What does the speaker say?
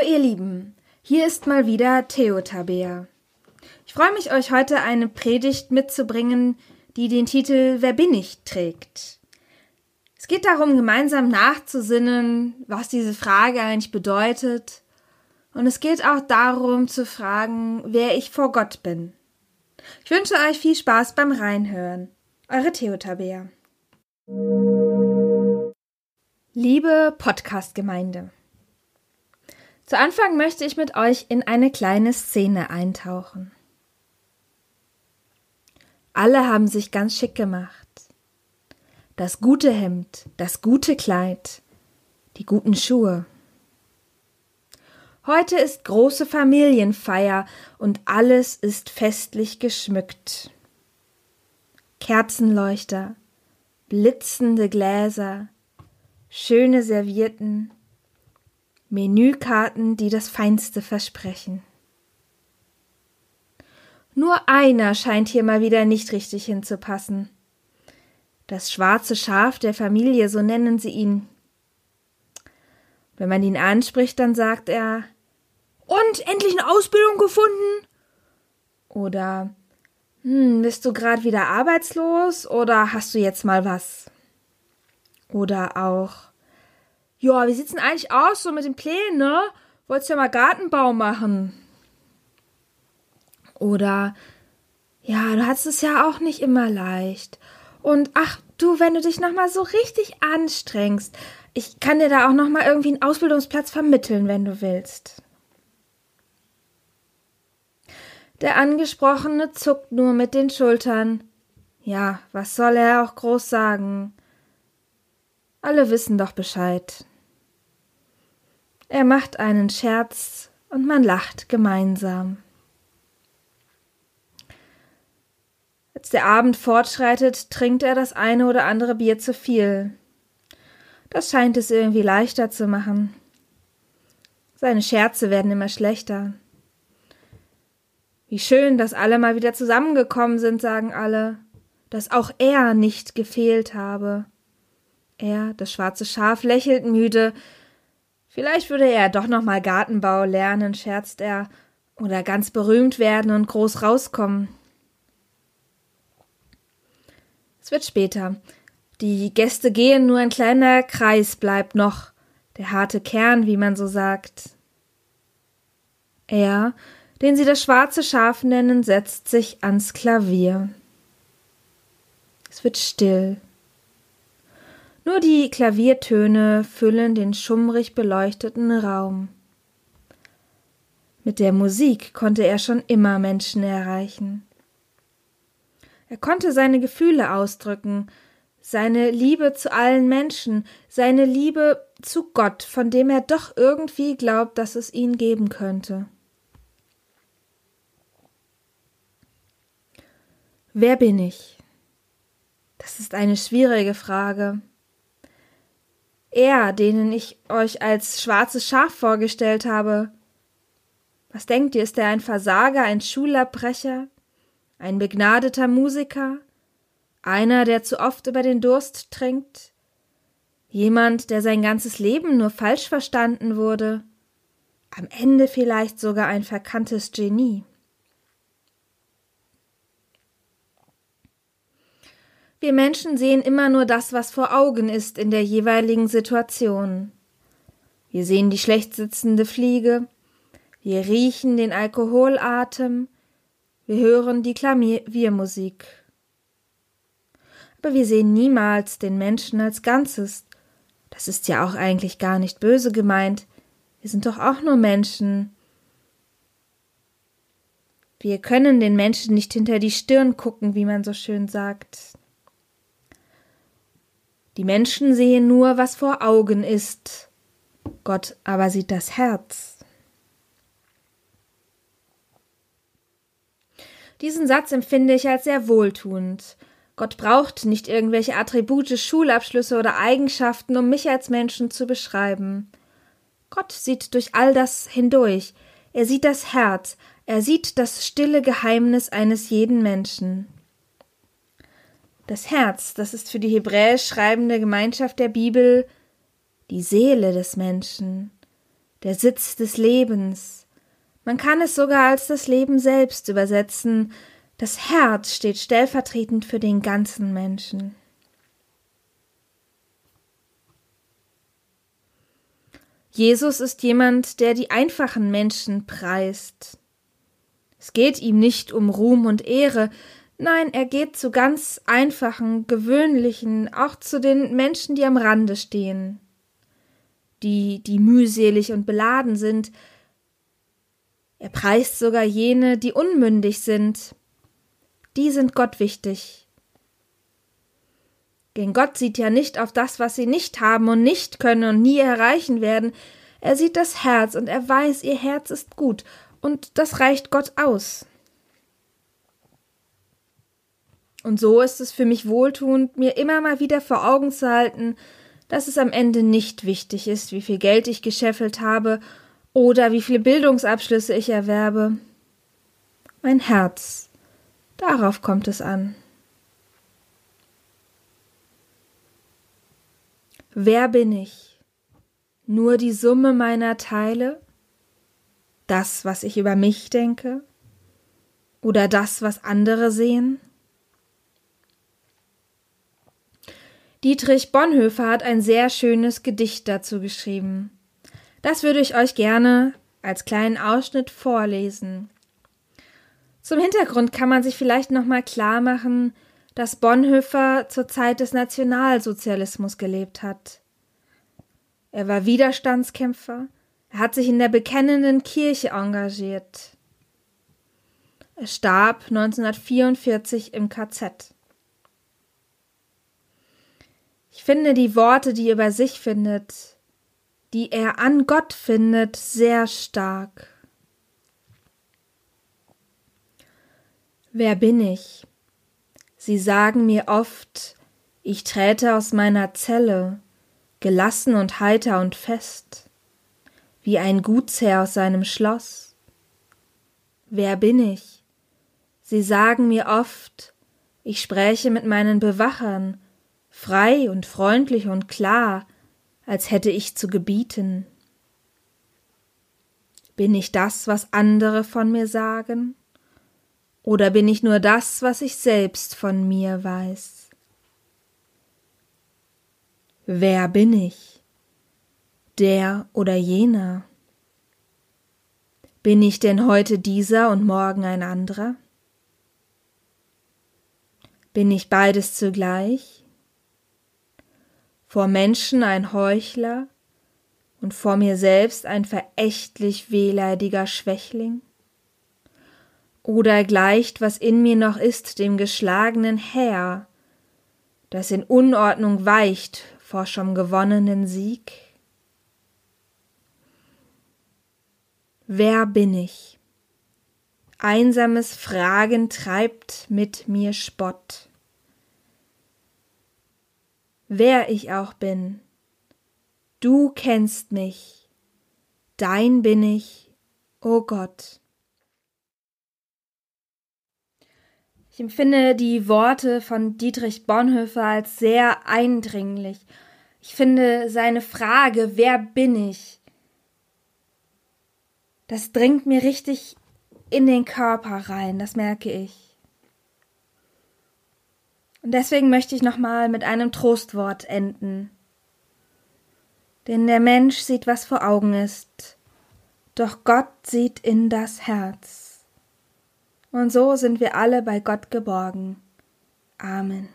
Hallo ihr Lieben, hier ist mal wieder Theo Tabea. Ich freue mich, euch heute eine Predigt mitzubringen, die den Titel Wer bin ich trägt. Es geht darum, gemeinsam nachzusinnen, was diese Frage eigentlich bedeutet. Und es geht auch darum zu fragen, wer ich vor Gott bin. Ich wünsche euch viel Spaß beim Reinhören. Eure Theo Tabea. Liebe Podcast-Gemeinde. Zu Anfang möchte ich mit euch in eine kleine Szene eintauchen. Alle haben sich ganz schick gemacht. Das gute Hemd, das gute Kleid, die guten Schuhe. Heute ist große Familienfeier und alles ist festlich geschmückt. Kerzenleuchter, blitzende Gläser, schöne Servierten, Menükarten, die das Feinste versprechen. Nur einer scheint hier mal wieder nicht richtig hinzupassen. Das schwarze Schaf der Familie, so nennen sie ihn. Wenn man ihn anspricht, dann sagt er Und endlich eine Ausbildung gefunden? Oder hm, bist du gerade wieder arbeitslos oder hast du jetzt mal was? Oder auch ja, wie sieht's denn eigentlich aus so mit den Plänen, ne? Wolltest ja mal Gartenbau machen. Oder, ja, du hattest es ja auch nicht immer leicht. Und ach, du, wenn du dich nochmal so richtig anstrengst, ich kann dir da auch nochmal irgendwie einen Ausbildungsplatz vermitteln, wenn du willst. Der Angesprochene zuckt nur mit den Schultern. Ja, was soll er auch groß sagen? Alle wissen doch Bescheid. Er macht einen Scherz und man lacht gemeinsam. Als der Abend fortschreitet, trinkt er das eine oder andere Bier zu viel. Das scheint es irgendwie leichter zu machen. Seine Scherze werden immer schlechter. Wie schön, dass alle mal wieder zusammengekommen sind, sagen alle, dass auch er nicht gefehlt habe. Er, das schwarze Schaf, lächelt müde, Vielleicht würde er doch noch mal Gartenbau lernen, scherzt er, oder ganz berühmt werden und groß rauskommen. Es wird später. Die Gäste gehen, nur ein kleiner Kreis bleibt noch, der harte Kern, wie man so sagt. Er, den sie das schwarze Schaf nennen, setzt sich ans Klavier. Es wird still. Nur die Klaviertöne füllen den schummrig beleuchteten Raum. Mit der Musik konnte er schon immer Menschen erreichen. Er konnte seine Gefühle ausdrücken, seine Liebe zu allen Menschen, seine Liebe zu Gott, von dem er doch irgendwie glaubt, dass es ihn geben könnte. Wer bin ich? Das ist eine schwierige Frage. Er, denen ich euch als schwarzes Schaf vorgestellt habe. Was denkt ihr, ist er ein Versager, ein Schulabbrecher, ein begnadeter Musiker, einer, der zu oft über den Durst trinkt, jemand, der sein ganzes Leben nur falsch verstanden wurde, am Ende vielleicht sogar ein verkanntes Genie. Wir Menschen sehen immer nur das, was vor Augen ist in der jeweiligen Situation. Wir sehen die schlecht sitzende Fliege, wir riechen den Alkoholatem, wir hören die Klaviermusik. Aber wir sehen niemals den Menschen als Ganzes. Das ist ja auch eigentlich gar nicht böse gemeint. Wir sind doch auch nur Menschen. Wir können den Menschen nicht hinter die Stirn gucken, wie man so schön sagt. Die Menschen sehen nur, was vor Augen ist. Gott aber sieht das Herz. Diesen Satz empfinde ich als sehr wohltuend. Gott braucht nicht irgendwelche Attribute, Schulabschlüsse oder Eigenschaften, um mich als Menschen zu beschreiben. Gott sieht durch all das hindurch. Er sieht das Herz, er sieht das stille Geheimnis eines jeden Menschen. Das Herz, das ist für die hebräisch schreibende Gemeinschaft der Bibel die Seele des Menschen, der Sitz des Lebens. Man kann es sogar als das Leben selbst übersetzen. Das Herz steht stellvertretend für den ganzen Menschen. Jesus ist jemand, der die einfachen Menschen preist. Es geht ihm nicht um Ruhm und Ehre, nein, er geht zu ganz einfachen, gewöhnlichen, auch zu den Menschen, die am Rande stehen, die, die mühselig und beladen sind. Er preist sogar jene, die unmündig sind. Die sind Gott wichtig. Denn Gott sieht ja nicht auf das, was sie nicht haben und nicht können und nie erreichen werden. Er sieht das Herz und er weiß, ihr Herz ist gut und das reicht Gott aus. Und so ist es für mich wohltuend, mir immer mal wieder vor Augen zu halten, dass es am Ende nicht wichtig ist, wie viel Geld ich gescheffelt habe oder wie viele Bildungsabschlüsse ich erwerbe. Mein Herz, darauf kommt es an. Wer bin ich? Nur die Summe meiner Teile? Das, was ich über mich denke? Oder das, was andere sehen? Dietrich Bonhoeffer hat ein sehr schönes Gedicht dazu geschrieben. Das würde ich euch gerne als kleinen Ausschnitt vorlesen. Zum Hintergrund kann man sich vielleicht nochmal klar machen, dass Bonhoeffer zur Zeit des Nationalsozialismus gelebt hat. Er war Widerstandskämpfer, er hat sich in der bekennenden Kirche engagiert. Er starb 1944 im KZ. Finde die Worte, die er über sich findet, die er an Gott findet, sehr stark. Wer bin ich? Sie sagen mir oft, ich träte aus meiner Zelle, gelassen und heiter und fest, wie ein Gutsherr aus seinem Schloss. Wer bin ich? Sie sagen mir oft, ich spräche mit meinen Bewachern, frei und freundlich und klar, als hätte ich zu gebieten. Bin ich das, was andere von mir sagen? Oder bin ich nur das, was ich selbst von mir weiß? Wer bin ich? Der oder jener? Bin ich denn heute dieser und morgen ein anderer? Bin ich beides zugleich? Vor Menschen ein Heuchler und vor mir selbst ein verächtlich wehleidiger Schwächling? oder gleicht, was in mir noch ist, dem geschlagenen Heer, das in Unordnung weicht vor schon gewonnenen Sieg? Wer bin ich? Einsames Fragen treibt mit mir Spott. Wer ich auch bin, du kennst mich, dein bin ich, o oh Gott. Ich empfinde die Worte von Dietrich Bonhoeffer als sehr eindringlich. Ich finde seine Frage, wer bin ich? Das dringt mir richtig in den Körper rein, das merke ich. Und deswegen möchte ich nochmal mit einem Trostwort enden. Denn der Mensch sieht, was vor Augen ist, doch Gott sieht in das Herz. Und so sind wir alle bei Gott geborgen. Amen.